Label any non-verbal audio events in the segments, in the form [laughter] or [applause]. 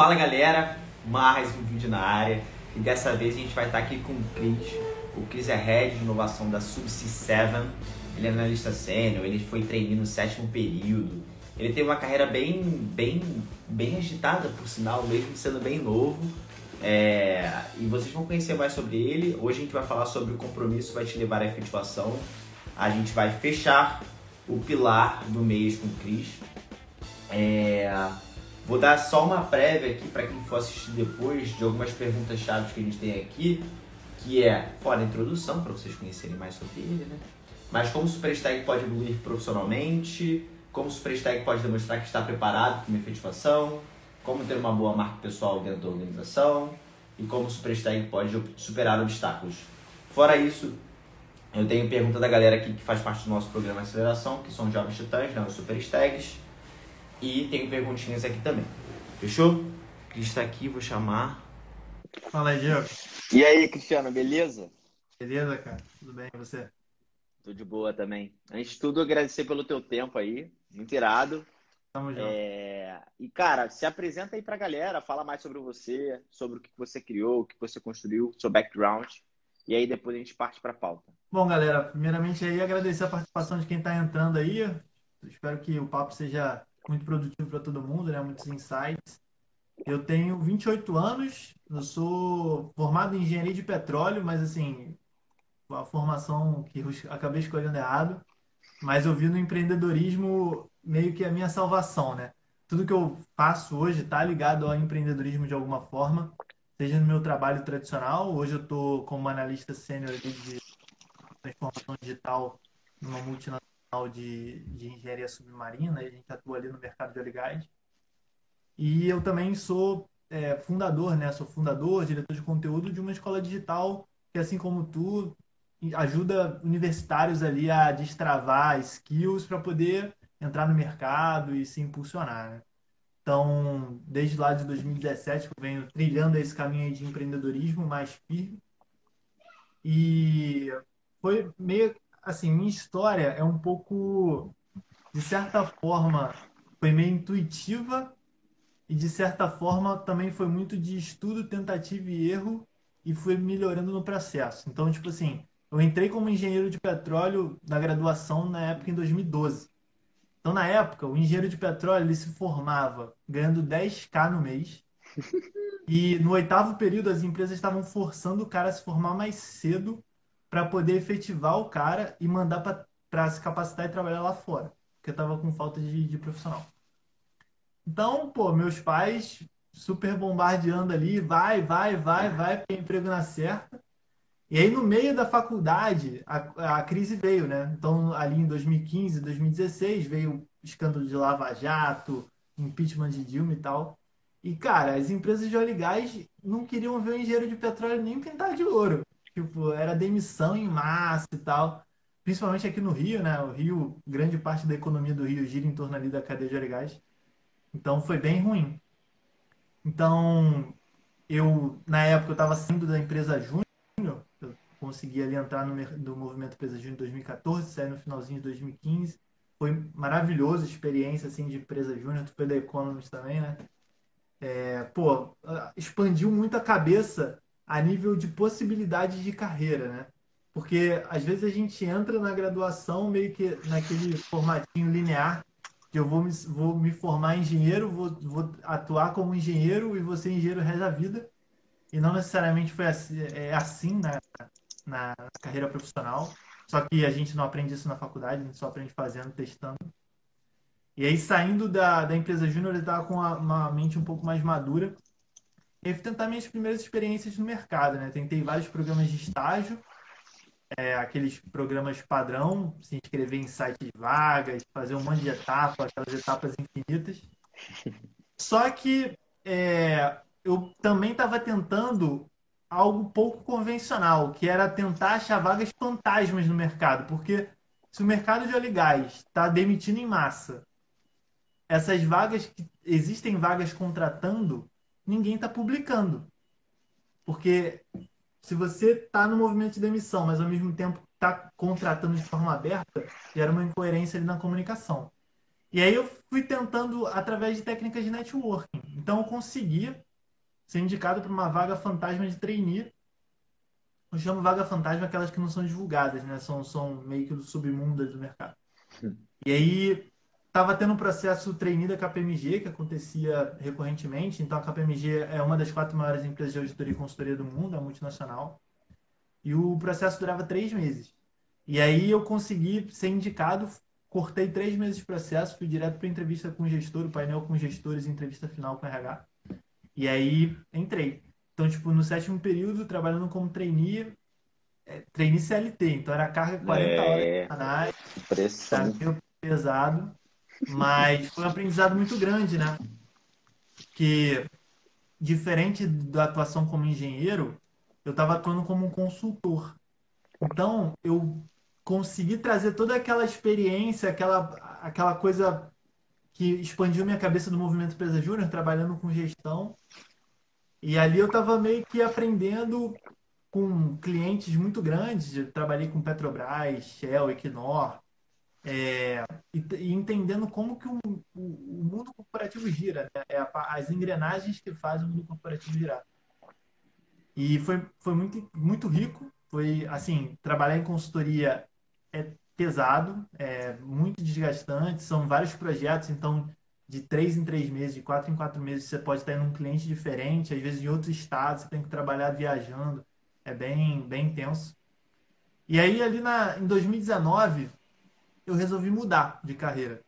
Fala galera, mais um vídeo na área e dessa vez a gente vai estar aqui com o Cris. O Cris é Head de Inovação da Subsea 7, ele é analista sênior, ele foi treinado no sétimo período. Ele tem uma carreira bem, bem, bem agitada, por sinal, mesmo sendo bem novo. É, e vocês vão conhecer mais sobre ele. Hoje a gente vai falar sobre o compromisso vai te levar à efetivação. A gente vai fechar o pilar do mês com o Cris. É, Vou dar só uma prévia aqui para quem for assistir depois de algumas perguntas chaves que a gente tem aqui, que é fora a introdução, para vocês conhecerem mais sobre ele, né? Mas como o Superstag pode evoluir profissionalmente, como o Superstag pode demonstrar que está preparado para uma efetivação, como ter uma boa marca pessoal dentro da organização e como o Superstag pode superar obstáculos. Fora isso, eu tenho pergunta da galera aqui que faz parte do nosso programa de aceleração, que são jovens titãs, né, os Superstags e tem perguntinhas aqui também. Fechou? Cris está aqui, vou chamar. Fala aí, Diego. E aí, Cristiano, beleza? Beleza, cara? Tudo bem, e você? Tudo de boa também. Antes de tudo, agradecer pelo teu tempo aí. Muito irado. Tamo junto. É... E, cara, se apresenta aí pra galera, fala mais sobre você, sobre o que você criou, o que você construiu, seu background. E aí depois a gente parte pra pauta. Bom, galera, primeiramente aí agradecer a participação de quem está entrando aí. espero que o papo seja muito produtivo para todo mundo, né? Muitos insights. Eu tenho 28 anos, eu sou formado em engenharia de petróleo, mas assim, a formação que eu acabei escolhendo errado, mas eu vi no empreendedorismo meio que a minha salvação, né? Tudo que eu faço hoje está ligado ao empreendedorismo de alguma forma, seja no meu trabalho tradicional, hoje eu estou como analista sênior de transformação digital numa multinacional de, de engenharia submarina, a gente atua ali no mercado de óleo e. E eu também sou é, fundador, né? Sou fundador, diretor de conteúdo de uma escola digital que, assim como tu, ajuda universitários ali a destravar skills para poder entrar no mercado e se impulsionar, né? Então, desde lá de 2017 eu venho trilhando esse caminho de empreendedorismo mais firme. E foi meio assim, minha história é um pouco, de certa forma, foi meio intuitiva e de certa forma também foi muito de estudo, tentativa e erro e fui melhorando no processo. Então, tipo assim, eu entrei como engenheiro de petróleo na graduação na época em 2012. Então, na época, o engenheiro de petróleo ele se formava ganhando 10k no mês. [laughs] E no oitavo período, as empresas estavam forçando o cara a se formar mais cedo para poder efetivar o cara e mandar para se capacitar e trabalhar lá fora, porque eu tava com falta de, de profissional. Então, pô, meus pais super bombardeando ali, vai, vai, vai, vai, emprego na certa. E aí, no meio da faculdade, a, a crise veio, né? Então, ali em 2015, 2016, veio o escândalo de Lava Jato, impeachment de Dilma e tal. E, cara, as empresas de óleo e gás não queriam ver o engenheiro de petróleo nem pintar de ouro. Tipo, era demissão em massa e tal. Principalmente aqui no Rio, né? O Rio, grande parte da economia do Rio gira em torno ali da cadeia de óleo e gás. Então foi bem ruim. Então, eu, na época, eu estava saindo da empresa Júnior. Eu consegui ali entrar no, no movimento Empresa Júnior em 2014, saí no finalzinho de 2015. Foi maravilhoso a experiência assim, de empresa Júnior. Tu foi Economist também, né? É, pô, expandiu muito a cabeça a nível de possibilidade de carreira, né? Porque às vezes a gente entra na graduação meio que naquele formatinho linear, que eu vou me, vou me formar engenheiro, vou, vou atuar como engenheiro e ser engenheiro resto da vida. E não necessariamente foi assim, é assim na, na carreira profissional. Só que a gente não aprende isso na faculdade, a gente só aprende fazendo, testando. E aí, saindo da, da empresa júnior, ele estava com uma, uma mente um pouco mais madura e tentar minhas primeiras experiências no mercado, né? Tentei vários programas de estágio, é, aqueles programas padrão, se inscrever em sites vagas, fazer um monte de etapas, aquelas etapas infinitas. [laughs] Só que é, eu também estava tentando algo pouco convencional, que era tentar achar vagas fantasmas no mercado, porque se o mercado de óleo e gás está demitindo em massa, essas vagas que existem vagas contratando, ninguém está publicando. Porque se você está no movimento de demissão, mas ao mesmo tempo está contratando de forma aberta, gera uma incoerência ali na comunicação. E aí eu fui tentando, através de técnicas de networking, Então eu consegui ser indicado para uma vaga fantasma de trainee. Eu chamo vaga fantasma aquelas que não são divulgadas, né? São, são meio que do submundo do mercado. E aí estava tendo um processo trainee da KPMG que acontecia recorrentemente. Então a KPMG é uma das quatro maiores empresas de auditoria e consultoria do mundo, é multinacional. E o processo durava três meses. E aí eu consegui ser indicado, cortei três meses de processo, fui direto para entrevista com o gestor, o painel com gestores, entrevista final com o RH. E aí entrei. Então, tipo, no sétimo período, trabalhando como trainee, é, trainee CLT, então era carga 40 é, horas semanais. Pressão. Pesado, mas foi um aprendizado muito grande, né? Que, diferente da atuação como engenheiro, eu estava atuando como um consultor. Então, eu consegui trazer toda aquela experiência, aquela, aquela coisa que expandiu minha cabeça do movimento Empresa Júnior, trabalhando com gestão. E ali eu estava meio que aprendendo com clientes muito grandes. Eu trabalhei com Petrobras, Shell, Equinor, é, e, e, entendendo como que o, o, o mundo corporativo gira, né? é a, as engrenagens que fazem o mundo corporativo girar. E foi, foi muito, muito rico. Foi, assim, trabalhar em consultoria é pesado, é muito desgastante, são vários projetos, então de três em três meses, de quatro em quatro meses, você pode estar em um cliente diferente, às vezes em outro estado, você tem que trabalhar viajando, é bem, bem intenso. E aí, ali na, em 2019, eu resolvi mudar de carreira.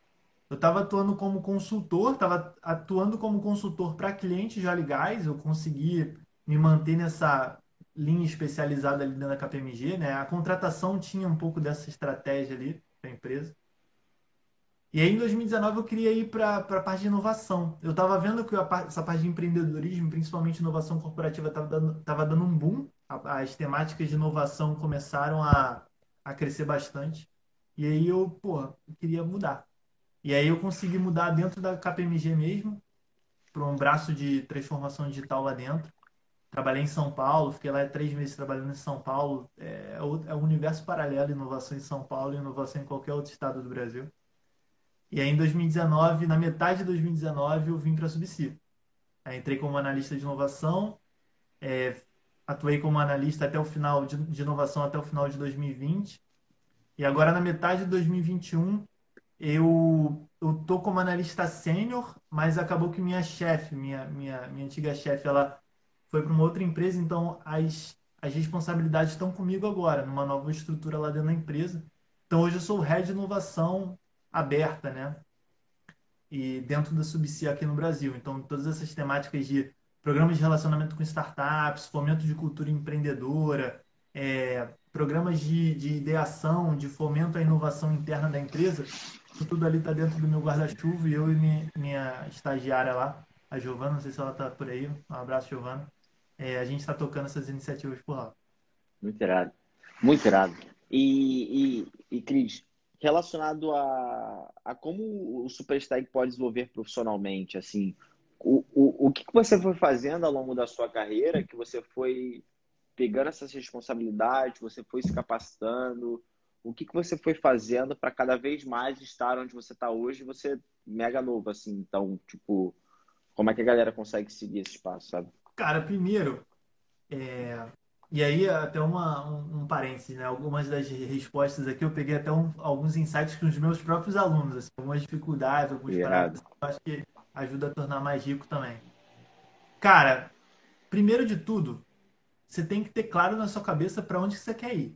Eu estava atuando como consultor, estava atuando como consultor para clientes e gás, eu consegui me manter nessa linha especializada ali dentro da KPMG, né? A contratação tinha um pouco dessa estratégia ali da empresa. E aí, em 2019, eu queria ir para a parte de inovação. Eu estava vendo que a, essa parte de empreendedorismo, principalmente inovação corporativa, estava dando, tava dando um boom. As temáticas de inovação começaram a, a crescer bastante. E aí eu, pô, queria mudar. E aí eu consegui mudar dentro da KPMG mesmo, para um braço de transformação digital lá dentro. Trabalhei em São Paulo, fiquei lá três meses trabalhando em São Paulo. É, é um universo paralelo, inovação em São Paulo e inovação em qualquer outro estado do Brasil. E aí, em 2019, na metade de 2019, eu vim para a Subsi. entrei como analista de inovação, é, atuei como analista até o final de, de, inovação até o final de 2020. E agora, na metade de 2021, eu, eu tô como analista sênior, mas acabou que minha chefe, minha, minha, minha antiga chefe, ela foi para uma outra empresa, então as, as responsabilidades estão comigo agora, numa nova estrutura lá dentro da empresa. Então hoje eu sou head de inovação aberta, né? E dentro da Subcia aqui no Brasil. Então todas essas temáticas de programas de relacionamento com startups, fomento de cultura empreendedora, é, programas de, de ideação, de fomento à inovação interna da empresa, tudo ali está dentro do meu guarda-chuva e eu e minha, minha estagiária lá, a Giovana, não sei se ela está por aí. Um abraço, Giovana é, a gente está tocando essas iniciativas por lá. Muito irado. Muito irado. E, e, e Cris, relacionado a, a como o Superstack pode desenvolver profissionalmente, assim, o, o, o que você foi fazendo ao longo da sua carreira, que você foi pegando essas responsabilidades, você foi se capacitando, o que, que você foi fazendo para cada vez mais estar onde você está hoje, você mega novo, assim, então, tipo, como é que a galera consegue seguir esse espaço, sabe? Cara, primeiro, é... e aí até uma, um, um parênteses, né? Algumas das respostas aqui eu peguei até um, alguns insights com os meus próprios alunos, assim, algumas dificuldades, alguns paradas, eu acho que ajuda a tornar mais rico também. Cara, primeiro de tudo, você tem que ter claro na sua cabeça para onde você quer ir.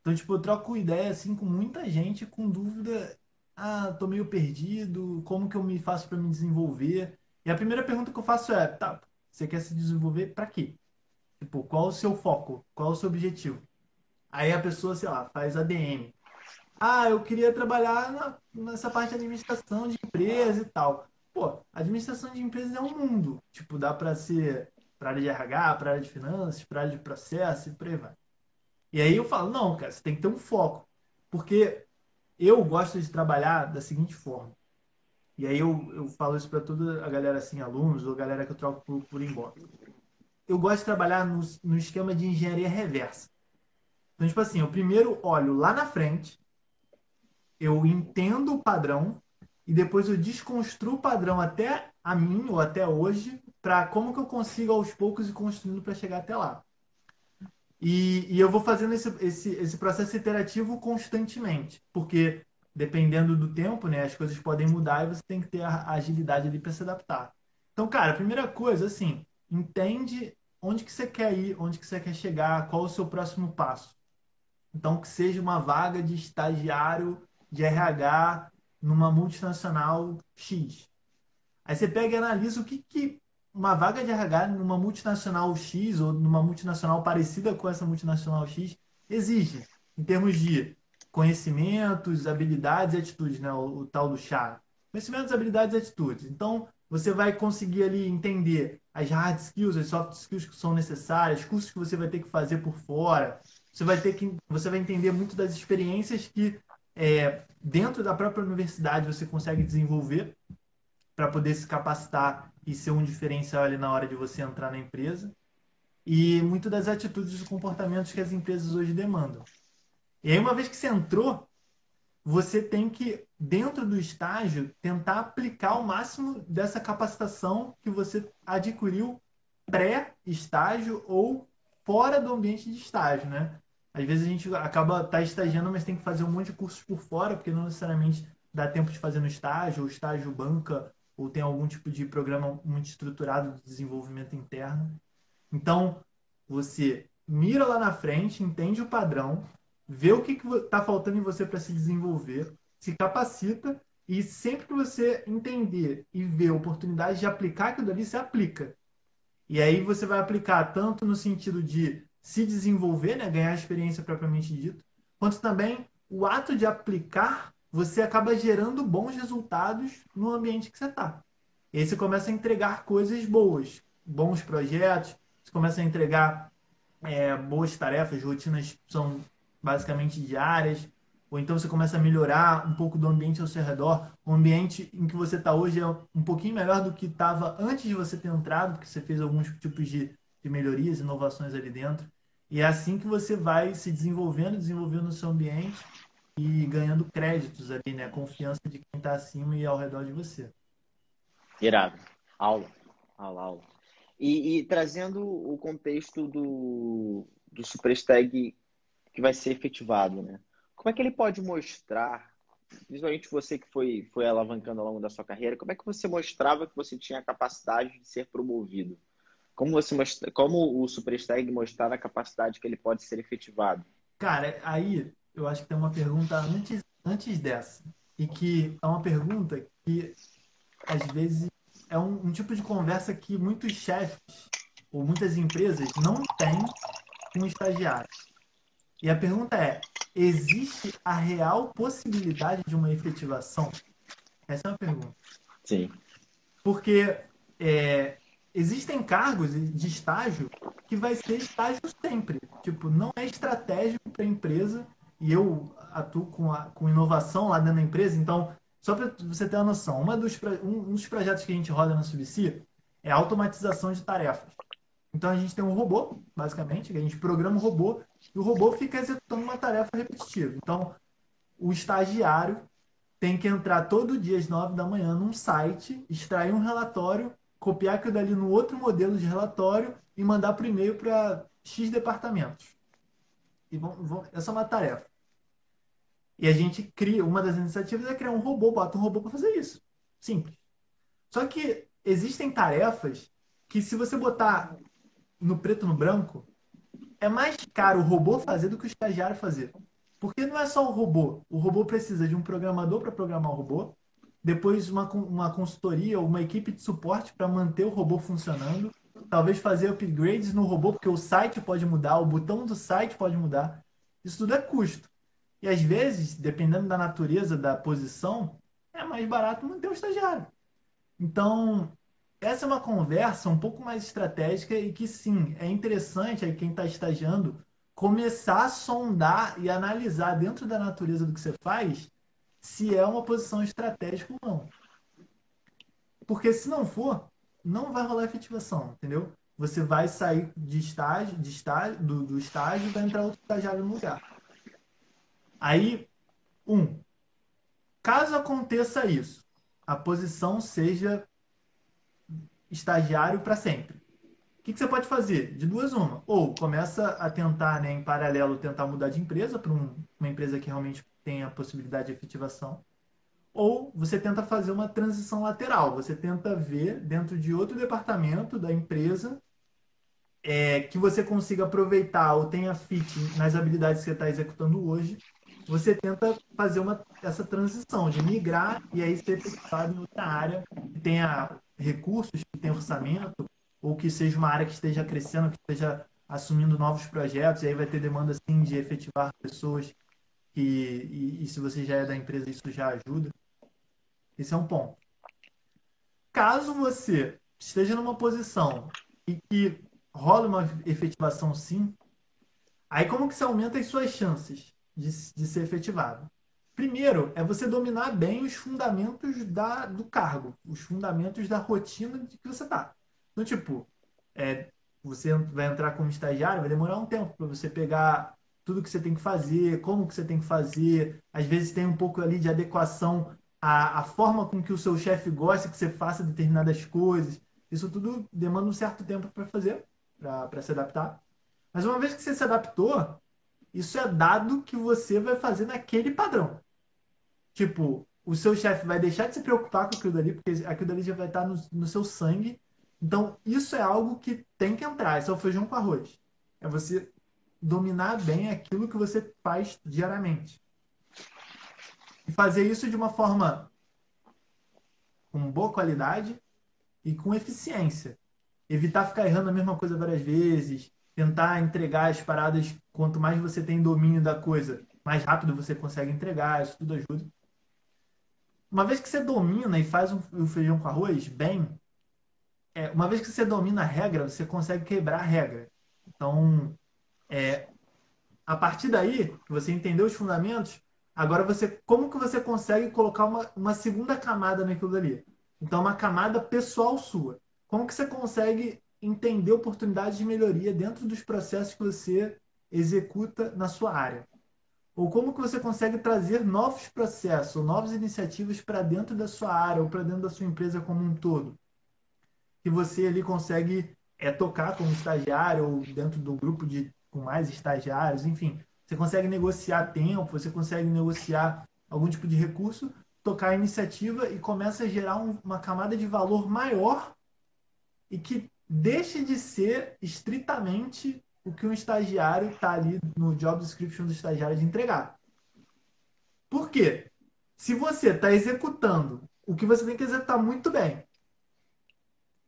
Então, tipo, eu troco ideia assim com muita gente com dúvida, ah, tô meio perdido, como que eu me faço para me desenvolver? E a primeira pergunta que eu faço é, tá, você quer se desenvolver para quê? Tipo, qual o seu foco? Qual o seu objetivo? Aí a pessoa, sei lá, faz ADM. Ah, eu queria trabalhar na, nessa parte de administração de empresa e tal. Pô, administração de empresas é um mundo. Tipo, dá para ser para área de RH, para área de finanças, para área de processo e por aí vai. E aí eu falo, não, cara, você tem que ter um foco. Porque eu gosto de trabalhar da seguinte forma. E aí eu, eu falo isso para toda a galera, assim, alunos ou galera que eu troco por, por inbox. Eu gosto de trabalhar no, no esquema de engenharia reversa. Então, tipo assim, eu primeiro olho lá na frente, eu entendo o padrão, e depois eu desconstruo o padrão até a mim ou até hoje para como que eu consigo aos poucos ir construindo para chegar até lá. E, e, eu vou fazendo esse, esse, esse processo iterativo constantemente, porque dependendo do tempo, né, as coisas podem mudar e você tem que ter a agilidade ali para se adaptar. Então, cara, a primeira coisa, assim, entende onde que você quer ir, onde que você quer chegar, qual o seu próximo passo. Então, que seja uma vaga de estagiário de RH numa multinacional X. Aí você pega e analisa o que, que uma vaga de RH numa multinacional X ou numa multinacional parecida com essa multinacional X exige, em termos de conhecimentos, habilidades e atitudes, né? o, o tal do chá. Conhecimentos, habilidades e atitudes. Então, você vai conseguir ali entender as hard skills, as soft skills que são necessárias, cursos que você vai ter que fazer por fora. Você vai ter que, você vai entender muito das experiências que é, dentro da própria universidade você consegue desenvolver para poder se capacitar e ser um diferencial ali na hora de você entrar na empresa. E muito das atitudes e comportamentos que as empresas hoje demandam. E aí, uma vez que você entrou, você tem que, dentro do estágio, tentar aplicar o máximo dessa capacitação que você adquiriu pré-estágio ou fora do ambiente de estágio, né? Às vezes a gente acaba tá estagiando, mas tem que fazer um monte de cursos por fora, porque não necessariamente dá tempo de fazer no estágio, ou estágio banca, ou tem algum tipo de programa muito estruturado de desenvolvimento interno. Então, você mira lá na frente, entende o padrão, vê o que está faltando em você para se desenvolver, se capacita e sempre que você entender e ver oportunidade de aplicar aquilo ali, você aplica. E aí você vai aplicar tanto no sentido de se desenvolver, né, ganhar experiência propriamente dito, quanto também o ato de aplicar, você acaba gerando bons resultados no ambiente que você está. E aí você começa a entregar coisas boas, bons projetos, você começa a entregar é, boas tarefas, rotinas são basicamente diárias, ou então você começa a melhorar um pouco do ambiente ao seu redor. O ambiente em que você está hoje é um pouquinho melhor do que estava antes de você ter entrado, porque você fez alguns tipos de, de melhorias, inovações ali dentro. E é assim que você vai se desenvolvendo, desenvolvendo o seu ambiente e ganhando créditos ali, né? Confiança de quem está acima e ao redor de você. Irado. Aula. Aula, aula. E, e trazendo o contexto do, do Superstag que vai ser efetivado, né? Como é que ele pode mostrar, principalmente você que foi, foi alavancando ao longo da sua carreira, como é que você mostrava que você tinha a capacidade de ser promovido? Como você mostra, como o Superstag mostrar a capacidade que ele pode ser efetivado? Cara, aí eu acho que tem uma pergunta antes, antes dessa. E que é uma pergunta que às vezes é um, um tipo de conversa que muitos chefes ou muitas empresas não têm com estagiários. E a pergunta é: existe a real possibilidade de uma efetivação? Essa é uma pergunta. Sim. Porque é, existem cargos de estágio que vai ser estágio sempre. Tipo, não é estratégico para a empresa e eu atuo com, a, com inovação lá dentro da empresa. Então, só para você ter uma noção, uma dos, um, dos projetos que a gente roda na Subsi é a automatização de tarefas. Então, a gente tem um robô, basicamente, que a gente programa o robô e o robô fica executando uma tarefa repetitiva. Então, o estagiário tem que entrar todo dia às 9 da manhã num site, extrair um relatório copiar aquilo dali no outro modelo de relatório e mandar por e-mail para X departamentos. E vão, vão, essa é uma tarefa. E a gente cria, uma das iniciativas é criar um robô, bota um robô para fazer isso. Simples. Só que existem tarefas que se você botar no preto no branco, é mais caro o robô fazer do que o estagiário fazer. Porque não é só o robô. O robô precisa de um programador para programar o robô, depois uma, uma consultoria, uma equipe de suporte para manter o robô funcionando, talvez fazer upgrades no robô, porque o site pode mudar, o botão do site pode mudar. Isso tudo é custo. E às vezes, dependendo da natureza da posição, é mais barato manter o estagiário. Então, essa é uma conversa um pouco mais estratégica e que sim, é interessante aí quem está estagiando começar a sondar e analisar dentro da natureza do que você faz se é uma posição estratégica ou não. Porque se não for, não vai rolar efetivação, entendeu? Você vai sair de estágio, de estágio do, do estágio e vai entrar outro estagiário no lugar. Aí, um, caso aconteça isso, a posição seja estagiário para sempre. O que, que, você pode fazer? De duas uma. Ou começa a tentar, né, em paralelo, tentar mudar de empresa para um, uma empresa que realmente tem a possibilidade de efetivação. Ou você tenta fazer uma transição lateral. Você tenta ver dentro de outro departamento da empresa é, que você consiga aproveitar ou tenha fit nas habilidades que você está executando hoje. Você tenta fazer uma, essa transição de migrar e aí ser efetivado em outra área que tenha recursos, que tenha orçamento, ou que seja uma área que esteja crescendo, que esteja assumindo novos projetos, e aí vai ter demanda sim de efetivar pessoas e, e se você já é da empresa, isso já ajuda. Esse é um ponto. Caso você esteja numa posição e que rola uma efetivação sim, aí como que você aumenta as suas chances de, de ser efetivado? Primeiro, é você dominar bem os fundamentos da, do cargo, os fundamentos da rotina de que você está. Então, tipo, é, você vai entrar como estagiário, vai demorar um tempo para você pegar tudo que você tem que fazer, como que você tem que fazer. Às vezes tem um pouco ali de adequação à, à forma com que o seu chefe gosta que você faça determinadas coisas. Isso tudo demanda um certo tempo para fazer, para se adaptar. Mas uma vez que você se adaptou, isso é dado que você vai fazer naquele padrão. Tipo, o seu chefe vai deixar de se preocupar com aquilo dali, porque aquilo dali já vai estar no, no seu sangue. Então, isso é algo que tem que entrar. Isso é o feijão com arroz. É você dominar bem aquilo que você faz diariamente. E fazer isso de uma forma com boa qualidade e com eficiência. Evitar ficar errando a mesma coisa várias vezes, tentar entregar as paradas, quanto mais você tem domínio da coisa, mais rápido você consegue entregar, isso tudo ajuda uma vez que você domina e faz o feijão com arroz bem, é, uma vez que você domina a regra, você consegue quebrar a regra. Então, é, a partir daí, você entendeu os fundamentos, agora você, como que você consegue colocar uma, uma segunda camada naquilo dali? Então, uma camada pessoal sua. Como que você consegue entender oportunidades de melhoria dentro dos processos que você executa na sua área? Ou como que você consegue trazer novos processos, novas iniciativas para dentro da sua área ou para dentro da sua empresa como um todo? Que você ali consegue é, tocar como estagiário ou dentro do grupo de com mais estagiários, enfim. Você consegue negociar tempo, você consegue negociar algum tipo de recurso, tocar a iniciativa e começa a gerar um, uma camada de valor maior e que deixe de ser estritamente o que um estagiário está ali no job description do estagiário de entregar. Por quê? Se você está executando o que você tem que executar muito bem,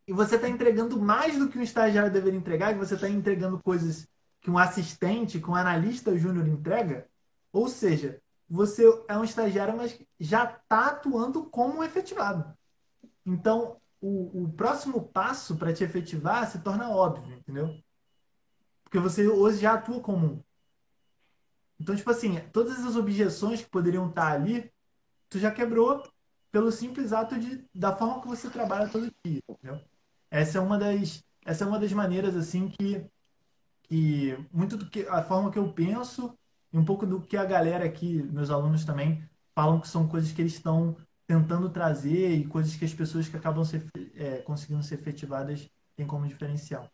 e você está entregando mais do que um estagiário deveria entregar, e você está entregando coisas que um assistente, que um analista júnior entrega, ou seja, você é um estagiário, mas já está atuando como um efetivado. Então, o, o próximo passo para te efetivar se torna óbvio, entendeu? Porque você hoje já atua comum. Então, tipo assim, todas as objeções que poderiam estar ali, tu já quebrou pelo simples ato de, da forma que você trabalha todo dia, entendeu? Essa é uma das, essa é uma das maneiras, assim, que, que muito do que, a forma que eu penso e um pouco do que a galera aqui, meus alunos também, falam que são coisas que eles estão tentando trazer e coisas que as pessoas que acabam ser, é, conseguindo ser efetivadas têm como diferencial.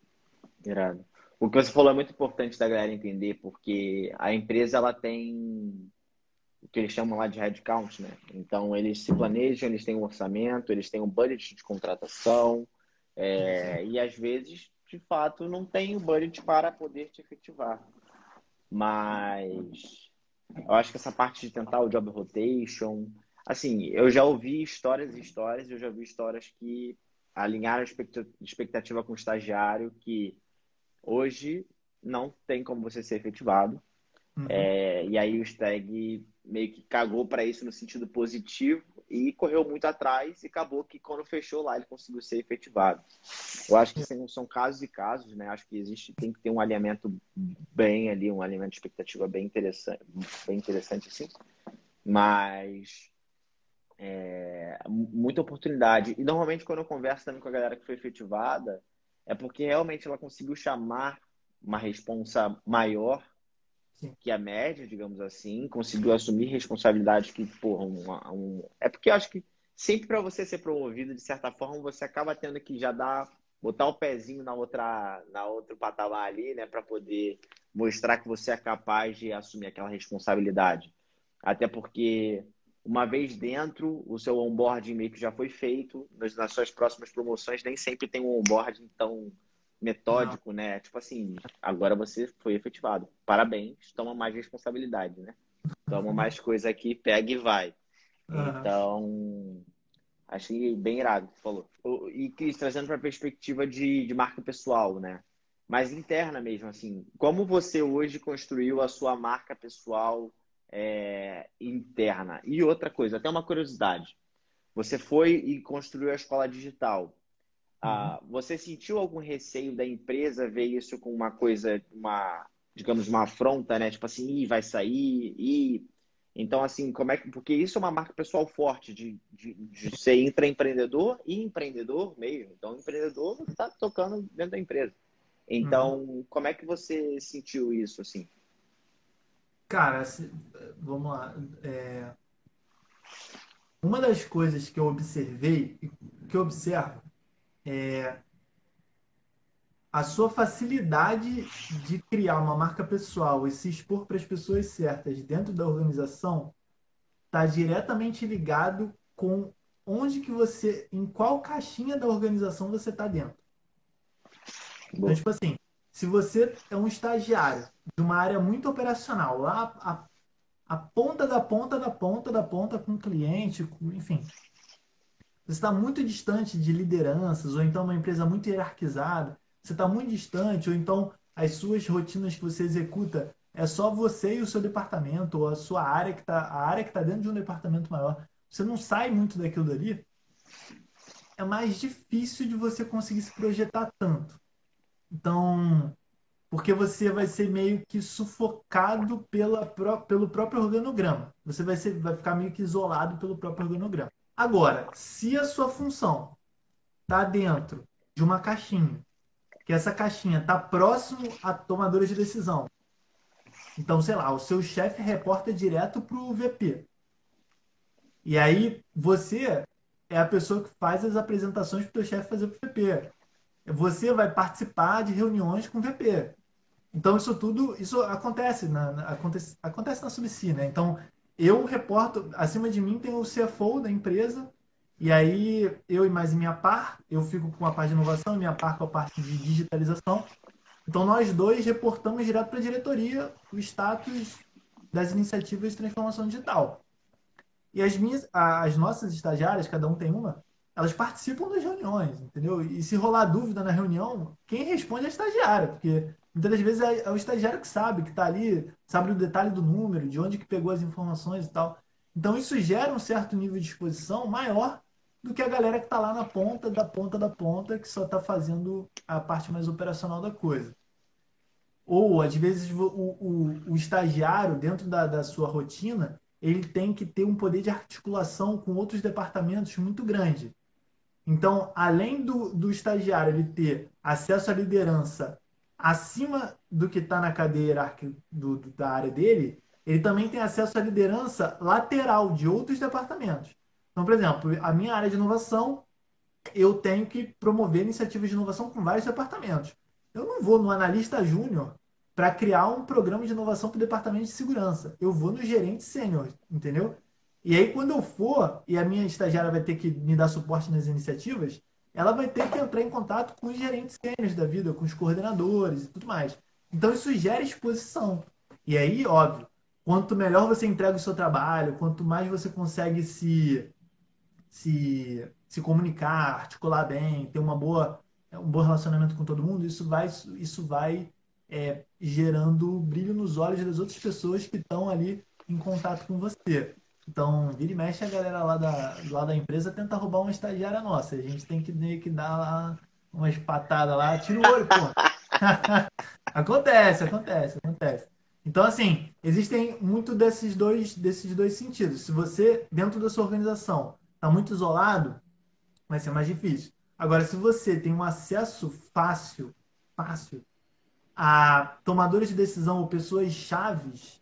Irado. O que você falou é muito importante da galera entender, porque a empresa ela tem o que eles chamam lá de headcount, né? Então eles se planejam, eles têm um orçamento, eles têm um budget de contratação, é, e às vezes, de fato, não tem o budget para poder te efetivar. Mas eu acho que essa parte de tentar o job rotation, assim, eu já ouvi histórias e histórias, eu já vi histórias que alinharam a expectativa com o estagiário que Hoje não tem como você ser efetivado. Uhum. É, e aí o Stag meio que cagou para isso no sentido positivo e correu muito atrás e acabou que quando fechou lá ele conseguiu ser efetivado. Eu acho que são casos e casos, né? Acho que existe tem que ter um alinhamento bem ali, um alinhamento de expectativa bem interessante, bem interessante assim. Mas é, muita oportunidade. E normalmente quando eu converso também com a galera que foi efetivada, é porque realmente ela conseguiu chamar uma responsa maior. Que a média, digamos assim, conseguiu assumir responsabilidades que, porra, um, um... é porque eu acho que sempre para você ser promovido, de certa forma, você acaba tendo que já dar, botar o pezinho na outra, na outro patamar ali, né, para poder mostrar que você é capaz de assumir aquela responsabilidade. Até porque uma vez dentro, o seu onboarding meio que já foi feito, nas suas próximas promoções nem sempre tem um onboarding tão metódico, Não. né? Tipo assim, agora você foi efetivado. Parabéns, toma mais responsabilidade, né? Toma mais coisa aqui, pega e vai. Uhum. Então, achei bem irado que falou. E Cris, trazendo para a perspectiva de, de marca pessoal, né? Mas interna mesmo, assim. Como você hoje construiu a sua marca pessoal é, interna? E outra coisa, até uma curiosidade. Você foi e construiu a escola digital. Ah, uhum. você sentiu algum receio da empresa ver isso com uma coisa, uma, digamos, uma afronta, né? Tipo assim, Ih, vai sair, e então, assim, como é que. Porque isso é uma marca pessoal forte de, de, de ser intraempreendedor e empreendedor mesmo. Então, empreendedor está tocando dentro da empresa. Então, uhum. como é que você sentiu isso, assim? Cara, vamos lá. É... Uma das coisas que eu observei, que eu observo, é a sua facilidade de criar uma marca pessoal e se expor para as pessoas certas dentro da organização está diretamente ligado com onde que você, em qual caixinha da organização você está dentro. Então, tipo assim, se você é um estagiário de uma área muito operacional, lá a, a ponta da ponta da ponta da ponta com cliente, com, enfim, você está muito distante de lideranças, ou então uma empresa muito hierarquizada, você está muito distante, ou então as suas rotinas que você executa é só você e o seu departamento, ou a sua área que está a área que está dentro de um departamento maior. Você não sai muito daquilo dali. É mais difícil de você conseguir se projetar tanto. Então, porque você vai ser meio que sufocado pela, pelo próprio organograma. Você vai, ser, vai ficar meio que isolado pelo próprio organograma. Agora, se a sua função está dentro de uma caixinha que essa caixinha está próximo a tomadores de decisão. Então, sei lá, o seu chefe reporta direto para o VP. E aí você é a pessoa que faz as apresentações para o chefe fazer para o VP. Você vai participar de reuniões com o VP. Então, isso tudo, isso acontece na, na acontece, acontece na Subsi, né? Então, eu reporto, acima de mim tem o CFO da empresa, e aí, eu e mais minha par, eu fico com a parte de inovação, minha par com a parte de digitalização. Então, nós dois reportamos direto para a diretoria o status das iniciativas de transformação digital. E as minhas, as nossas estagiárias, cada um tem uma, elas participam das reuniões, entendeu? E se rolar dúvida na reunião, quem responde é a estagiária, porque muitas das vezes é, é o estagiário que sabe, que está ali, sabe o detalhe do número, de onde que pegou as informações e tal. Então isso gera um certo nível de exposição maior do que a galera que está lá na ponta da ponta da ponta, que só está fazendo a parte mais operacional da coisa. Ou, às vezes, o, o, o estagiário, dentro da, da sua rotina, ele tem que ter um poder de articulação com outros departamentos muito grande. Então, além do, do estagiário ele ter acesso à liderança acima do que está na cadeia do, da área dele, ele também tem acesso à liderança lateral de outros departamentos. Então, por exemplo, a minha área de inovação, eu tenho que promover iniciativas de inovação com vários departamentos. Eu não vou no analista júnior para criar um programa de inovação para o departamento de segurança. Eu vou no gerente sênior, entendeu? E aí, quando eu for, e a minha estagiária vai ter que me dar suporte nas iniciativas, ela vai ter que entrar em contato com os gerentes sêniores da vida, com os coordenadores e tudo mais. Então, isso gera exposição. E aí, óbvio, quanto melhor você entrega o seu trabalho, quanto mais você consegue se se, se comunicar, articular bem, ter uma boa, um bom relacionamento com todo mundo, isso vai, isso vai é, gerando brilho nos olhos das outras pessoas que estão ali em contato com você. Então, vira e mexe a galera lá da, lá da empresa tenta roubar uma estagiária nossa. A gente tem que, que dar lá umas patadas lá, tira o olho, pô. [laughs] acontece, acontece, acontece. Então, assim, existem muito desses dois, desses dois sentidos. Se você, dentro da sua organização, está muito isolado, vai ser mais difícil. Agora, se você tem um acesso fácil, fácil, a tomadores de decisão ou pessoas chaves,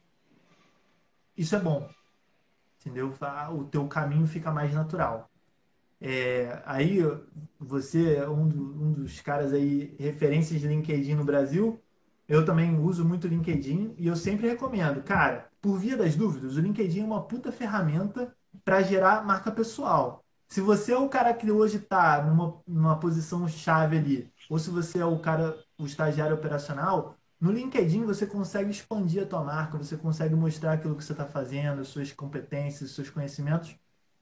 isso é bom. Entendeu? O teu caminho fica mais natural. É, aí você é um, do, um, dos caras aí, referências de LinkedIn no Brasil. Eu também uso muito LinkedIn e eu sempre recomendo. Cara, por via das dúvidas, o LinkedIn é uma puta ferramenta para gerar marca pessoal. Se você é o cara que hoje está numa, numa posição chave ali, ou se você é o cara, o estagiário operacional, no LinkedIn você consegue expandir a tua marca, você consegue mostrar aquilo que você está fazendo, suas competências, seus conhecimentos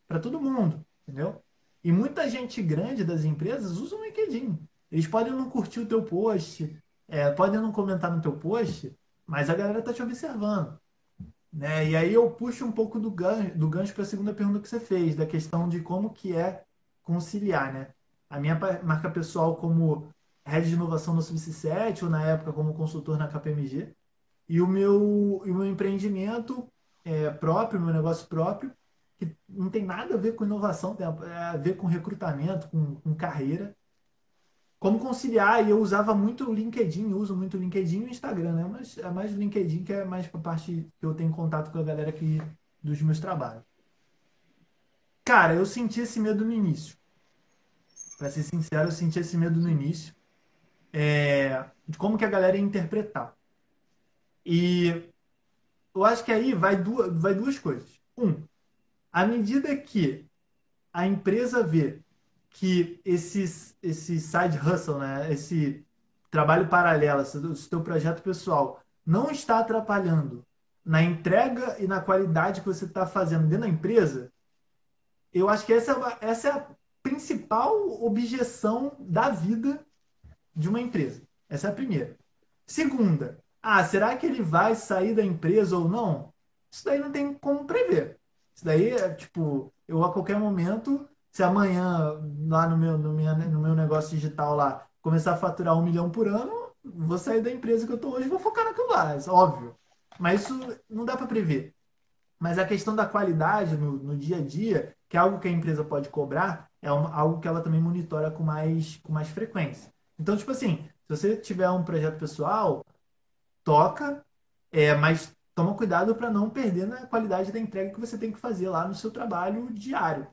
para todo mundo, entendeu? E muita gente grande das empresas usa o LinkedIn. Eles podem não curtir o teu post, é, podem não comentar no teu post, mas a galera está te observando. Né? E aí eu puxo um pouco do gancho, do gancho para a segunda pergunta que você fez, da questão de como que é conciliar. Né? A minha marca pessoal como head de inovação no Subsys ou na época como consultor na KPMG, e o meu, e o meu empreendimento é, próprio, meu negócio próprio, que não tem nada a ver com inovação, tem a ver com recrutamento, com, com carreira. Como conciliar, e eu usava muito o LinkedIn, uso muito o LinkedIn e o Instagram, né? Mas é mais o LinkedIn que é mais para parte que eu tenho contato com a galera aqui dos meus trabalhos. Cara, eu senti esse medo no início. Para ser sincero, eu senti esse medo no início. É, de como que a galera ia interpretar. E eu acho que aí vai duas, vai duas coisas. Um, à medida que a empresa vê que esse, esse side hustle, né, esse trabalho paralelo, esse teu projeto pessoal, não está atrapalhando na entrega e na qualidade que você está fazendo dentro da empresa, eu acho que essa, é essa é a principal objeção da vida de uma empresa. Essa é a primeira. Segunda, ah, será que ele vai sair da empresa ou não? Isso daí não tem como prever. Isso daí é tipo, eu a qualquer momento, se amanhã lá no meu, no, minha, no meu negócio digital lá começar a faturar um milhão por ano, vou sair da empresa que eu estou hoje e vou focar naquilo lá, é óbvio. Mas isso não dá para prever. Mas a questão da qualidade no, no, dia a dia, que é algo que a empresa pode cobrar, é um, algo que ela também monitora com mais, com mais frequência. Então, tipo assim, se você tiver um projeto pessoal, toca, é, mas toma cuidado para não perder na qualidade da entrega que você tem que fazer lá no seu trabalho diário.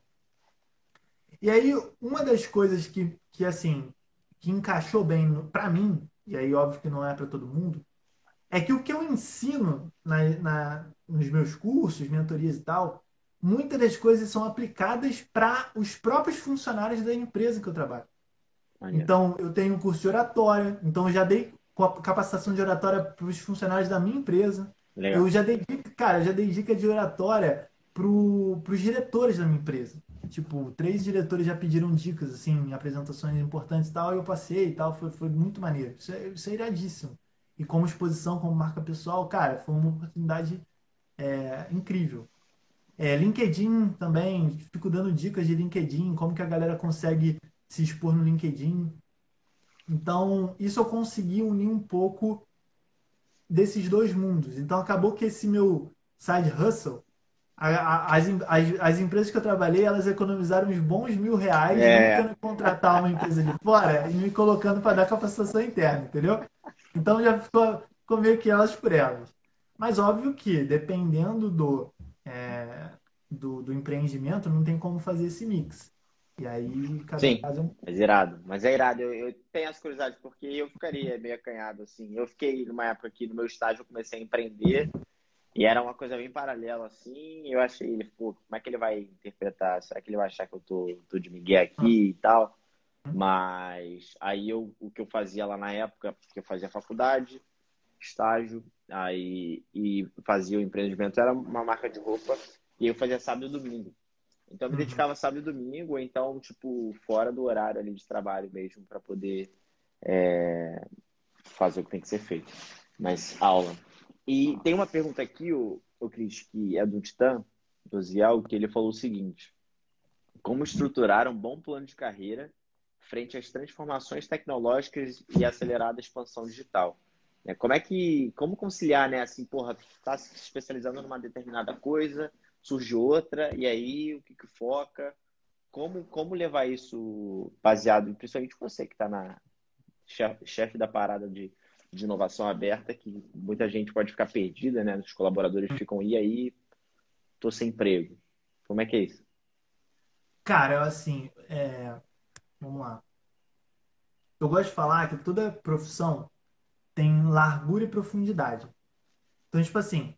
E aí, uma das coisas que, que assim, que encaixou bem para mim, e aí óbvio que não é para todo mundo, é que o que eu ensino na, na, nos meus cursos, mentorias e tal, muitas das coisas são aplicadas para os próprios funcionários da empresa que eu trabalho. Então, eu tenho um curso de oratória, então eu já dei capacitação de oratória para os funcionários da minha empresa. Legal. Eu já dei dica, cara, já dei dica de oratória para os diretores da minha empresa. Tipo, três diretores já pediram dicas, assim, apresentações importantes e tal, e eu passei e tal, foi, foi muito maneiro. Isso é, isso é iradíssimo. E como exposição, como marca pessoal, cara, foi uma oportunidade é, incrível. É, LinkedIn também, fico dando dicas de LinkedIn, como que a galera consegue se expor no LinkedIn. Então, isso eu consegui unir um pouco desses dois mundos. Então acabou que esse meu side hustle, as, as, as empresas que eu trabalhei, elas economizaram uns bons mil reais é. tentando contratar uma empresa de fora e me colocando para dar capacitação interna, entendeu? Então já ficou, ficou meio que elas por elas. Mas óbvio que, dependendo do, é, do, do empreendimento, não tem como fazer esse mix. E aí, cada Sim, caso é um. Mas é irado. Mas é irado. Eu, eu, tenho as curiosidades, porque eu ficaria meio acanhado, assim. Eu fiquei numa época que no meu estágio eu comecei a empreender e era uma coisa bem paralela, assim. Eu achei, ele, pô, como é que ele vai interpretar? Será que ele vai achar que eu tô, tô de migué aqui ah. e tal? Mas aí eu, o que eu fazia lá na época, que eu fazia faculdade, estágio, aí e fazia o empreendimento, era uma marca de roupa, e eu fazia sábado e domingo. Então eu me uhum. dedicava sábado e domingo, ou então, tipo, fora do horário ali de trabalho mesmo, para poder é, fazer o que tem que ser feito. Mas aula. E tem uma pergunta aqui, o, o Cris, que é do Titã, do Ziel, que ele falou o seguinte: Como estruturar um bom plano de carreira frente às transformações tecnológicas e acelerada expansão digital? É, como é que, como conciliar, né? Assim, porra, tá se especializando numa determinada coisa, surge outra, e aí o que, que foca? Como, como levar isso baseado, principalmente você que está na chefe, da parada de, de inovação aberta, que muita gente pode ficar perdida, né? Os colaboradores ficam, e aí, tô sem emprego. Como é que é isso? Cara, assim, é... vamos lá. Eu gosto de falar que toda profissão tem largura e profundidade. Então, tipo assim,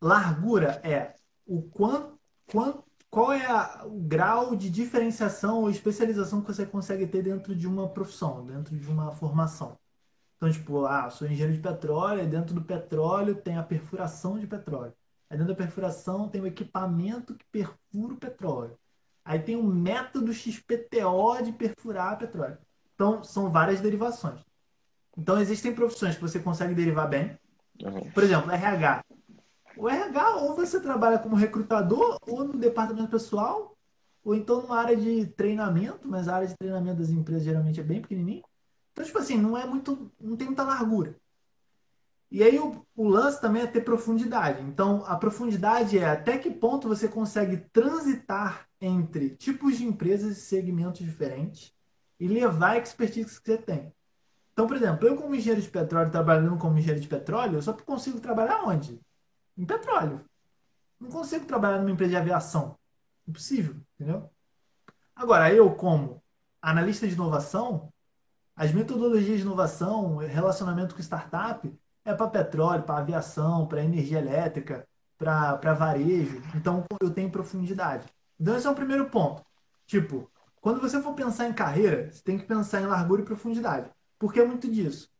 largura é o quanto, quanto qual é a, o grau de diferenciação ou especialização que você consegue ter dentro de uma profissão, dentro de uma formação. Então, tipo, ah, sou engenheiro de petróleo, e dentro do petróleo tem a perfuração de petróleo. Aí dentro da perfuração tem o equipamento que perfura o petróleo. Aí tem o método XPTO de perfurar petróleo. Então, são várias derivações. Então, existem profissões que você consegue derivar bem. Uhum. Por exemplo, RH. O RH, ou você trabalha como recrutador, ou no departamento pessoal, ou então numa área de treinamento, mas a área de treinamento das empresas geralmente é bem pequenininha. Então, tipo assim, não é muito, não tem muita largura. E aí o, o, lance também é ter profundidade. Então, a profundidade é até que ponto você consegue transitar entre tipos de empresas e segmentos diferentes e levar a expertise que você tem. Então, por exemplo, eu como engenheiro de petróleo, trabalhando como engenheiro de petróleo, eu só consigo trabalhar onde? Em petróleo. Não consigo trabalhar numa empresa de aviação. Impossível, entendeu? Agora, eu como analista de inovação, as metodologias de inovação, relacionamento com startup, é para petróleo, para aviação, para energia elétrica, para varejo. Então, eu tenho profundidade. Então, esse é o primeiro ponto. Tipo, quando você for pensar em carreira, você tem que pensar em largura e profundidade. Porque é muito disso.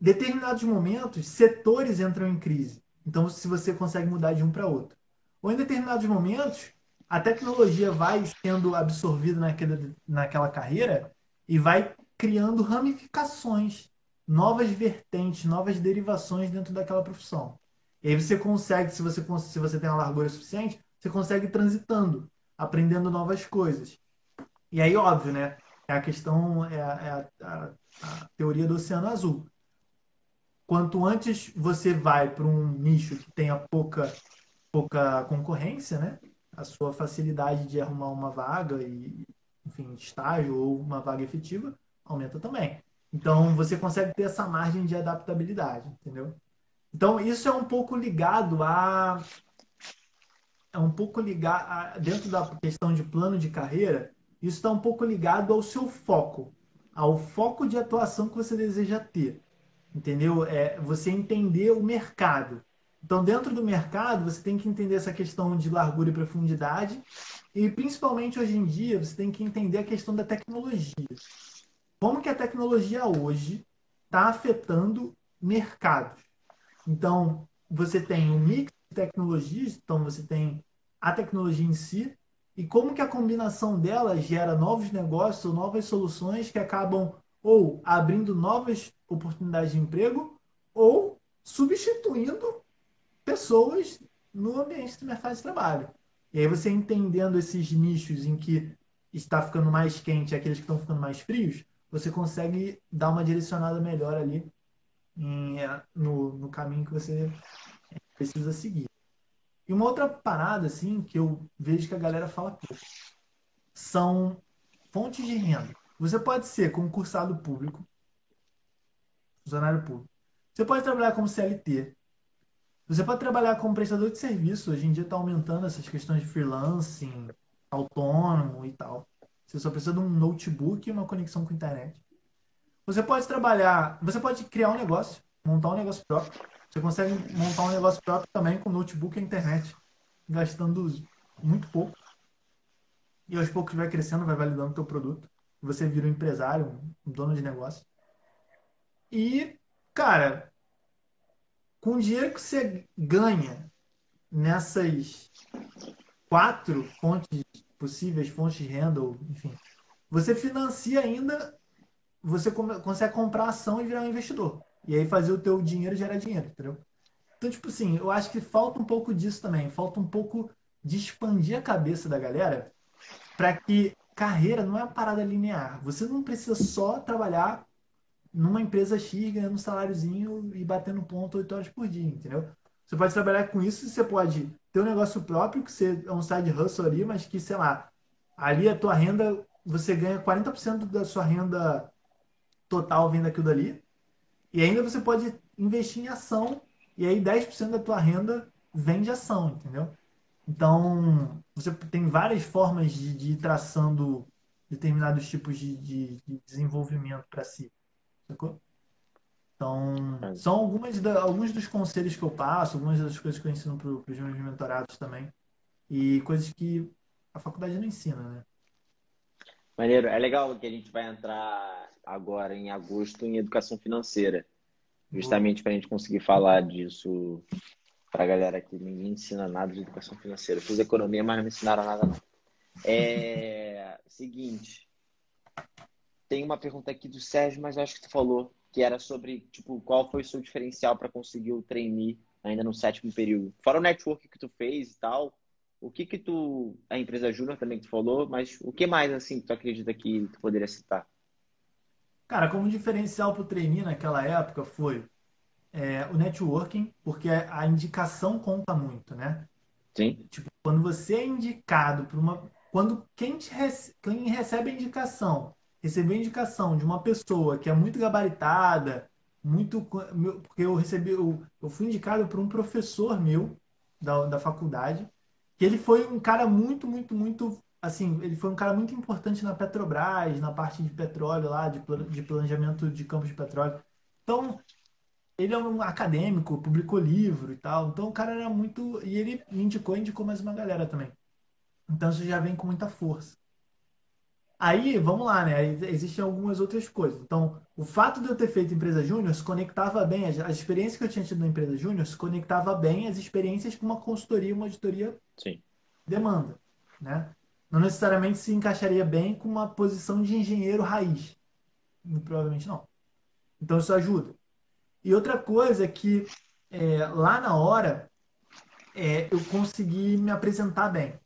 Determinados momentos, setores entram em crise. Então, se você consegue mudar de um para outro. Ou em determinados momentos, a tecnologia vai sendo absorvida naquela, naquela carreira e vai criando ramificações, novas vertentes, novas derivações dentro daquela profissão. E aí você consegue, se você, se você tem uma largura suficiente, você consegue transitando, aprendendo novas coisas. E aí, óbvio, né? É a questão, é a, é a, a, a teoria do oceano azul. Quanto antes você vai para um nicho que tenha pouca, pouca concorrência, né? A sua facilidade de arrumar uma vaga e, enfim, estágio ou uma vaga efetiva, aumenta também. Então, você consegue ter essa margem de adaptabilidade, entendeu? Então, isso é um pouco ligado a. É um pouco ligado. dentro da questão de plano de carreira, isso está um pouco ligado ao seu foco, ao foco de atuação que você deseja ter. Entendeu? É você entender o mercado. Então, dentro do mercado, você tem que entender essa questão de largura e profundidade. E, principalmente hoje em dia, você tem que entender a questão da tecnologia como que a tecnologia hoje está afetando mercados. Então, você tem um mix de tecnologias, então você tem a tecnologia em si, e como que a combinação dela gera novos negócios ou novas soluções que acabam ou abrindo novas oportunidades de emprego ou substituindo pessoas no ambiente do mercado de trabalho. E aí você entendendo esses nichos em que está ficando mais quente e aqueles que estão ficando mais frios, você consegue dar uma direcionada melhor ali em, é, no, no caminho que você precisa seguir. E uma outra parada, assim, que eu vejo que a galera fala pouco, são fontes de renda. Você pode ser concursado público, funcionário público. Você pode trabalhar como CLT. Você pode trabalhar como prestador de serviço. Hoje em dia está aumentando essas questões de freelancing, autônomo e tal. Você só precisa de um notebook e uma conexão com a internet. Você pode trabalhar, você pode criar um negócio, montar um negócio próprio. Você consegue montar um negócio próprio também com notebook e internet, gastando muito pouco. E aos poucos vai crescendo, vai validando o teu produto. Você vira um empresário, um dono de negócio. E, cara, com o dinheiro que você ganha nessas quatro fontes possíveis fontes de renda, ou, enfim. Você financia ainda, você consegue comprar ação e virar um investidor. E aí fazer o teu dinheiro gerar dinheiro, entendeu? Então, tipo assim, eu acho que falta um pouco disso também. Falta um pouco de expandir a cabeça da galera para que carreira não é uma parada linear. Você não precisa só trabalhar numa empresa X ganhando um saláriozinho e batendo ponto 8 horas por dia, entendeu? Você pode trabalhar com isso você pode ter um negócio próprio, que você é um side hustle ali, mas que, sei lá, ali a tua renda, você ganha 40% da sua renda total vem daquilo dali. E ainda você pode investir em ação, e aí 10% da tua renda vem de ação, entendeu? Então, você tem várias formas de, de ir traçando determinados tipos de, de, de desenvolvimento para si. Sacou? Então, são algumas da, alguns dos conselhos que eu passo, algumas das coisas que eu ensino para os meus mentorados também. E coisas que a faculdade não ensina, né? Maneiro. É legal que a gente vai entrar agora em agosto em educação financeira. Justamente para a gente conseguir falar disso para a galera que ninguém ensina nada de educação financeira. Eu fiz economia, mas não me ensinaram nada não. É seguinte. Tem uma pergunta aqui do Sérgio, mas eu acho que tu falou que era sobre, tipo, qual foi o seu diferencial para conseguir o trainee ainda no sétimo período. Fora o network que tu fez e tal, o que que tu, a empresa Júnior também que tu falou, mas o que mais, assim, tu acredita que tu poderia citar? Cara, como diferencial para o trainee naquela época foi é, o networking, porque a indicação conta muito, né? Sim. Tipo, quando você é indicado para uma... Quando quem, te rece... quem recebe a indicação receber indicação de uma pessoa que é muito gabaritada, muito. Porque eu recebi. Eu, eu fui indicado por um professor meu da, da faculdade, que ele foi um cara muito, muito, muito. Assim, ele foi um cara muito importante na Petrobras, na parte de petróleo lá, de, de planejamento de campos de petróleo. Então, ele é um acadêmico, publicou livro e tal. Então, o cara era muito. E ele me indicou indicou mais uma galera também. Então, isso já vem com muita força. Aí, vamos lá, né? Existem algumas outras coisas. Então, o fato de eu ter feito empresa júnior se conectava bem, as, as experiências que eu tinha tido na empresa júnior se conectava bem às experiências que uma consultoria, uma auditoria Sim. demanda, né? Não necessariamente se encaixaria bem com uma posição de engenheiro raiz. Provavelmente não. Então, isso ajuda. E outra coisa é que é, lá na hora é, eu consegui me apresentar bem.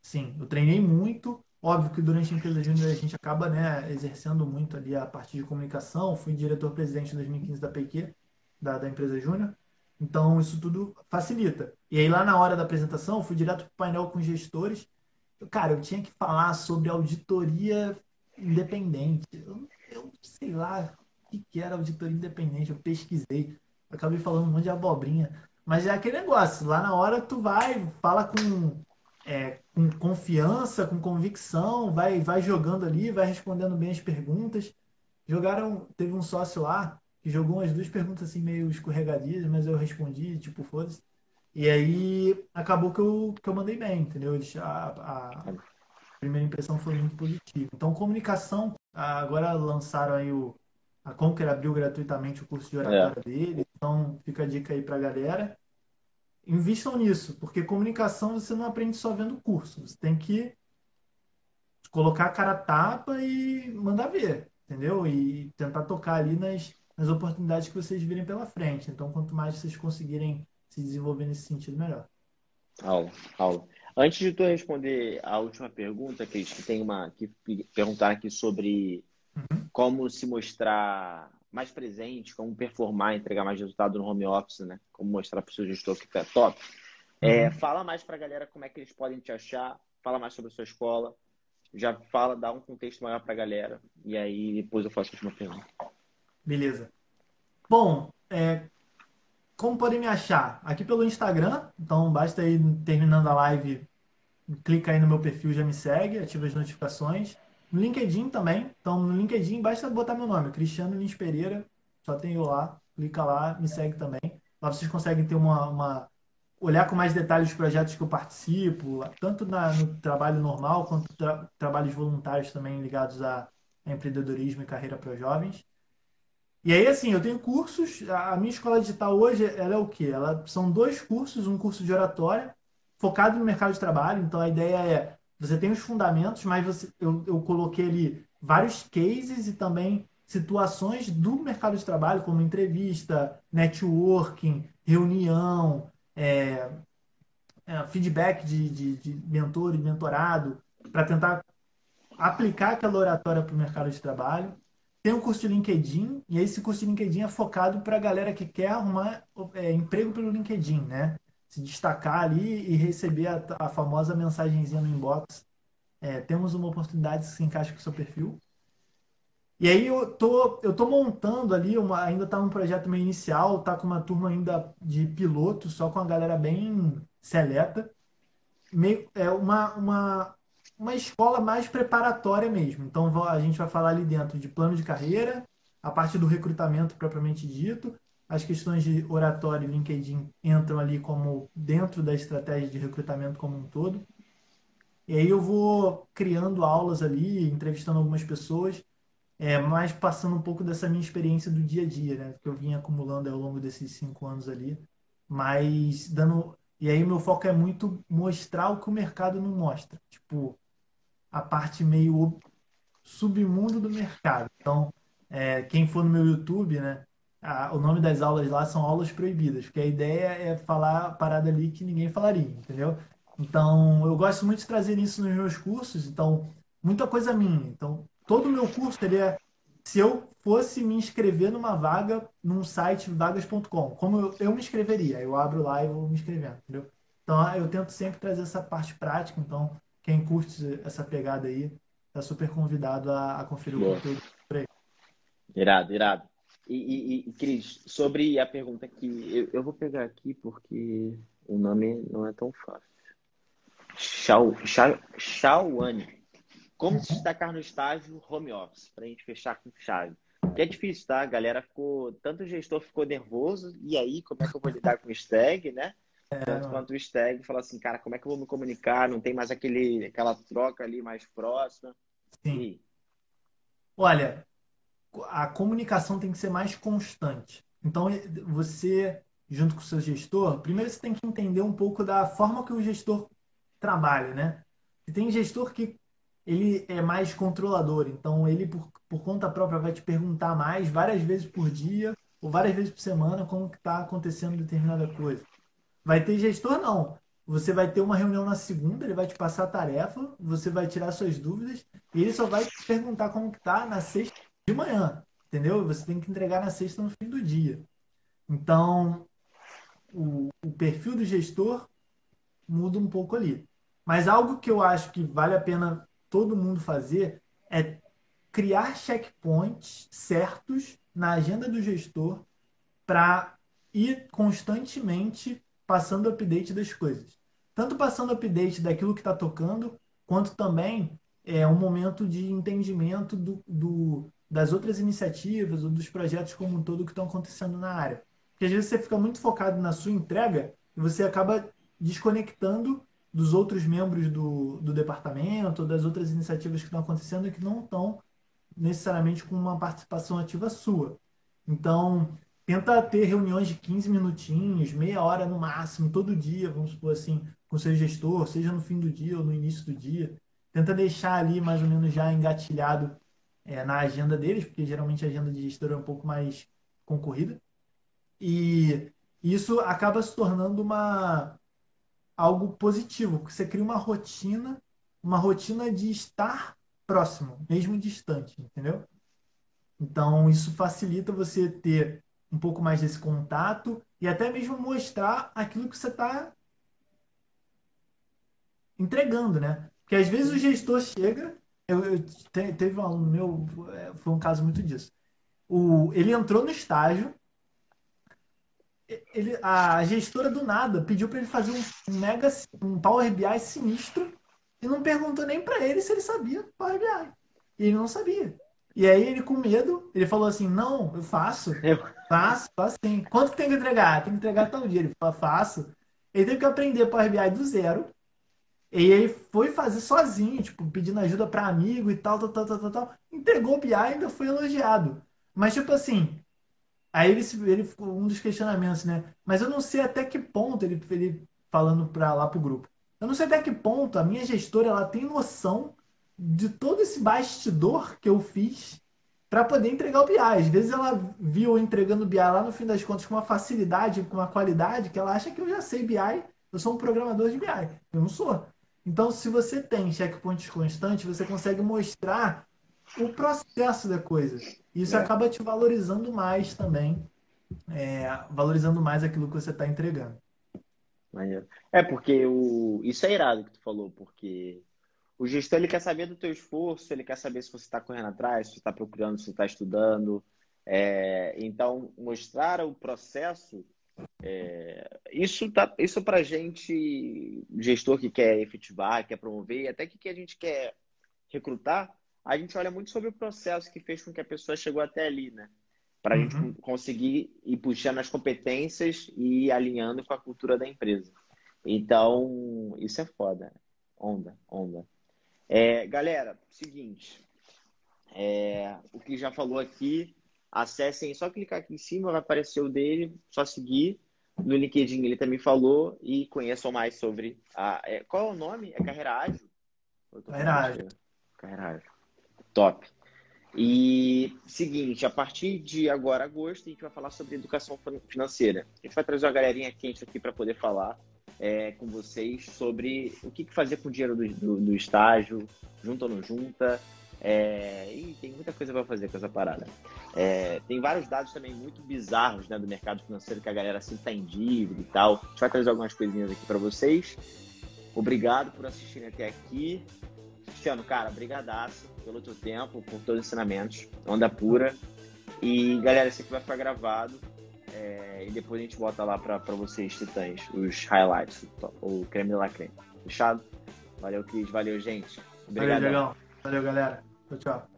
Sim, eu treinei muito, Óbvio que durante a empresa júnior a gente acaba né, exercendo muito ali a parte de comunicação. Fui diretor-presidente em 2015 da PQ, da, da empresa júnior. Então, isso tudo facilita. E aí, lá na hora da apresentação, fui direto para o painel com gestores. Cara, eu tinha que falar sobre auditoria independente. Eu, eu sei lá que, que era auditoria independente. Eu pesquisei. acabei falando um monte de abobrinha. Mas é aquele negócio. Lá na hora, tu vai, fala com é, com confiança, com convicção, vai, vai jogando ali, vai respondendo bem as perguntas. Jogaram, teve um sócio lá que jogou umas duas perguntas assim meio escorregadias, mas eu respondi, tipo, foda-se. E aí acabou que eu, que eu mandei bem, entendeu? A, a primeira impressão foi muito positiva. Então, comunicação, agora lançaram aí o. A Conquer abriu gratuitamente o curso de oratória é. dele, então fica a dica aí pra galera invistam nisso, porque comunicação você não aprende só vendo o curso. Você tem que colocar a cara a tapa e mandar ver, entendeu? E tentar tocar ali nas, nas oportunidades que vocês virem pela frente. Então, quanto mais vocês conseguirem se desenvolver nesse sentido, melhor. Aula, aula. Antes de tu responder a última pergunta, Cris, que tem uma que perguntar aqui sobre. Como se mostrar mais presente, como performar, entregar mais resultado no home office, né? Como mostrar para o seu gestor que tá top. É, uhum. fala mais para a galera como é que eles podem te achar, fala mais sobre a sua escola, já fala, dá um contexto maior para a galera, e aí depois eu faço a última pergunta. Beleza. Bom, é, como podem me achar? Aqui pelo Instagram, então basta aí terminando a live, clica aí no meu perfil, já me segue, ativa as notificações. No LinkedIn também. Então, no LinkedIn, basta botar meu nome, Cristiano Lins Pereira. Só tem eu lá. Clica lá, me segue também. Lá vocês conseguem ter uma, uma olhar com mais detalhes os projetos que eu participo, tanto na, no trabalho normal quanto tra trabalhos voluntários também ligados a, a empreendedorismo e carreira para jovens. E aí, assim, eu tenho cursos. A minha escola digital hoje, ela é o quê? Ela são dois cursos, um curso de oratória focado no mercado de trabalho. Então, a ideia é você tem os fundamentos, mas você, eu, eu coloquei ali vários cases e também situações do mercado de trabalho, como entrevista, networking, reunião, é, é, feedback de, de, de mentor e mentorado, para tentar aplicar aquela oratória para o mercado de trabalho. Tem o curso de LinkedIn, e esse curso de LinkedIn é focado para a galera que quer arrumar é, emprego pelo LinkedIn, né? Se destacar ali e receber a, a famosa mensagenzinha no inbox. É, temos uma oportunidade que se encaixa com o seu perfil. E aí eu tô, eu tô montando ali, uma, ainda está um projeto meio inicial, tá com uma turma ainda de piloto, só com a galera bem seleta. meio, é uma, uma, uma escola mais preparatória mesmo. Então a gente vai falar ali dentro de plano de carreira, a parte do recrutamento propriamente dito, as questões de oratório e LinkedIn entram ali como dentro da estratégia de recrutamento como um todo. E aí eu vou criando aulas ali, entrevistando algumas pessoas, é, mas passando um pouco dessa minha experiência do dia a dia, né? Que eu vim acumulando ao longo desses cinco anos ali. Mas dando. E aí meu foco é muito mostrar o que o mercado não mostra. Tipo, a parte meio submundo do mercado. Então, é, quem for no meu YouTube, né? A, o nome das aulas lá são aulas proibidas, porque a ideia é falar a parada ali que ninguém falaria, entendeu? Então, eu gosto muito de trazer isso nos meus cursos, então, muita coisa minha. Então, todo o meu curso seria se eu fosse me inscrever numa vaga num site vagas.com, como eu, eu, me inscreveria? Eu abro lá e vou me inscrevendo, entendeu? Então, eu tento sempre trazer essa parte prática, então, quem curte essa pegada aí, tá super convidado a, a conferir Boa. o conteúdo por aí. Irado, irado. E, e, e, Cris, sobre a pergunta que eu, eu vou pegar aqui porque o nome não é tão fácil. Shaoane. Como se destacar no estágio home office? Para a gente fechar com chave. Que é difícil, tá? A galera ficou. Tanto o gestor ficou nervoso, e aí, como é que eu vou lidar com o stag, né? É, Tanto quanto o stag falou assim, cara, como é que eu vou me comunicar? Não tem mais aquele, aquela troca ali mais próxima. Sim. E... Olha, a comunicação tem que ser mais constante. Então, você, junto com o seu gestor, primeiro você tem que entender um pouco da forma que o gestor trabalho, né? E tem gestor que ele é mais controlador, então ele por, por conta própria vai te perguntar mais várias vezes por dia ou várias vezes por semana como está acontecendo determinada coisa. Vai ter gestor não. Você vai ter uma reunião na segunda, ele vai te passar a tarefa, você vai tirar suas dúvidas e ele só vai te perguntar como que tá na sexta de manhã, entendeu? Você tem que entregar na sexta no fim do dia. Então, o, o perfil do gestor muda um pouco ali. Mas algo que eu acho que vale a pena todo mundo fazer é criar checkpoints certos na agenda do gestor para ir constantemente passando update das coisas. Tanto passando update daquilo que está tocando, quanto também é um momento de entendimento do, do, das outras iniciativas ou dos projetos como um todo que estão acontecendo na área. Porque às vezes você fica muito focado na sua entrega e você acaba desconectando dos outros membros do, do departamento, das outras iniciativas que estão acontecendo e que não estão necessariamente com uma participação ativa sua. Então, tenta ter reuniões de 15 minutinhos, meia hora no máximo, todo dia, vamos supor assim, com seu gestor, seja no fim do dia ou no início do dia. Tenta deixar ali mais ou menos já engatilhado é, na agenda deles, porque geralmente a agenda de gestor é um pouco mais concorrida. E isso acaba se tornando uma, algo positivo, porque você cria uma rotina, uma rotina de estar próximo, mesmo distante, entendeu? Então, isso facilita você ter um pouco mais desse contato e até mesmo mostrar aquilo que você está entregando, né? Porque às vezes o gestor chega, eu, eu te, teve um aluno meu, é, foi um caso muito disso. O, ele entrou no estágio, ele, a gestora do nada pediu para ele fazer um mega um Power BI sinistro e não perguntou nem para ele se ele sabia Power BI. E ele não sabia. E aí ele com medo, ele falou assim: "Não, eu faço. Eu... Faço, faço sim. Quanto que tem que entregar? Tem que entregar tal dia". Ele falou: "Faço". Ele teve que aprender Power BI do zero. E ele foi fazer sozinho, tipo, pedindo ajuda para amigo e tal, tal, tal, tal, tal. Entregou o BI e ainda foi elogiado. Mas tipo assim, Aí ele, ele ficou um dos questionamentos, né? Mas eu não sei até que ponto ele, ele falando para lá pro grupo. Eu não sei até que ponto a minha gestora ela tem noção de todo esse bastidor que eu fiz para poder entregar o BI. Às vezes ela viu eu entregando o BI lá no fim das contas com uma facilidade, com uma qualidade que ela acha que eu já sei BI, eu sou um programador de BI. Eu não sou. Então, se você tem checkpoints constantes, você consegue mostrar o processo da coisa. Isso é. acaba te valorizando mais também, é, valorizando mais aquilo que você está entregando. É, porque o... isso é irado que tu falou, porque o gestor ele quer saber do teu esforço, ele quer saber se você está correndo atrás, se você está procurando, se você está estudando. É... Então, mostrar o processo É, isso tá, isso para gente, gestor que quer efetivar, quer promover, e até que, que a gente quer recrutar, a gente olha muito sobre o processo que fez com que a pessoa chegou até ali, né? Para a uhum. gente conseguir ir puxando as competências e ir alinhando com a cultura da empresa. Então, isso é foda. Onda, onda. É, galera, seguinte. É, o que já falou aqui, acessem, só clicar aqui em cima, vai aparecer o dele, só seguir. No LinkedIn ele também falou e conheçam mais sobre a. É, qual é o nome? É Carreira Ágil? Carreira Ágil. Carreira Ágil. Top. E seguinte, a partir de agora, agosto, a gente vai falar sobre educação financeira. A gente vai trazer uma galerinha quente aqui para poder falar é, com vocês sobre o que, fazer com o dinheiro do, do, do estágio, junta ou não junta. É, e tem muita coisa para fazer com essa parada. É, tem vários dados também muito bizarros né, do mercado financeiro que a galera assim tá em dívida e tal. A gente vai trazer algumas coisinhas aqui para vocês. Obrigado por assistirem até aqui. Cristiano, cara, brigadaço pelo teu tempo, por todos os ensinamentos. Onda pura. E, galera, esse aqui vai ficar gravado. É, e depois a gente bota lá para vocês, titãs, os highlights, o creme de la creme. Fechado? Valeu, Cris. Valeu, gente. Obrigado. Valeu. Valeu, galera. 就这样。